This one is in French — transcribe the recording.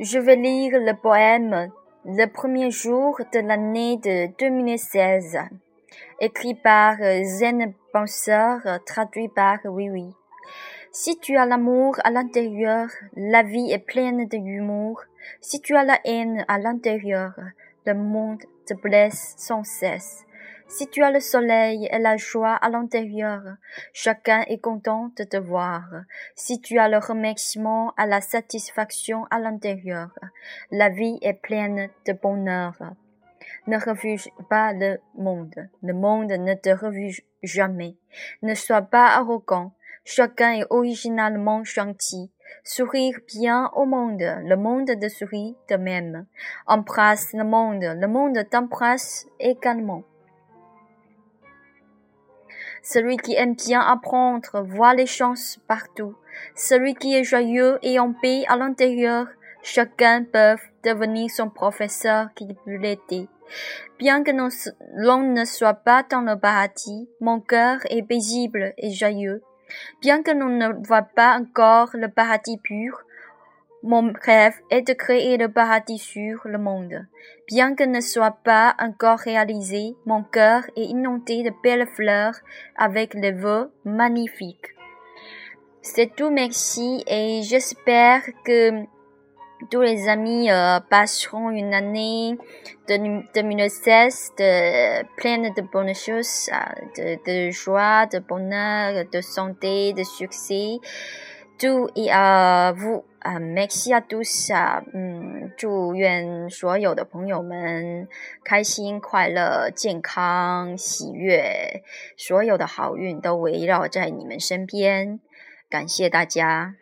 Je vais lire le poème Le premier jour de l'année de 2016, écrit par Zen Penseur, traduit par Oui Oui. Si tu as l'amour à l'intérieur, la vie est pleine d'humour. Si tu as la haine à l'intérieur, le monde te blesse sans cesse. Si tu as le soleil et la joie à l'intérieur, chacun est content de te voir. Si tu as le remerciement à la satisfaction à l'intérieur, la vie est pleine de bonheur. Ne refuse pas le monde. Le monde ne te refuse jamais. Ne sois pas arrogant. Chacun est originalement gentil. Sourire bien au monde. Le monde te sourit de même. Embrasse le monde. Le monde t'embrasse également. Celui qui aime bien apprendre voit les chances partout. Celui qui est joyeux et en paix à l'intérieur, chacun peut devenir son professeur qui peut l'aider. Bien que l'on ne soit pas dans le paradis, mon cœur est paisible et joyeux. Bien que l'on ne voit pas encore le paradis pur, mon rêve est de créer le paradis sur le monde. Bien que ne soit pas encore réalisé, mon cœur est inondé de belles fleurs avec des vœux magnifiques. C'est tout, merci, et j'espère que tous les amis euh, passeront une année de 2016 de, pleine de bonnes choses, de, de joie, de bonheur, de santé, de succès. 祝一啊五啊，梅西亚杜莎，嗯，祝愿所有的朋友们开心、快乐、健康、喜悦，所有的好运都围绕在你们身边。感谢大家。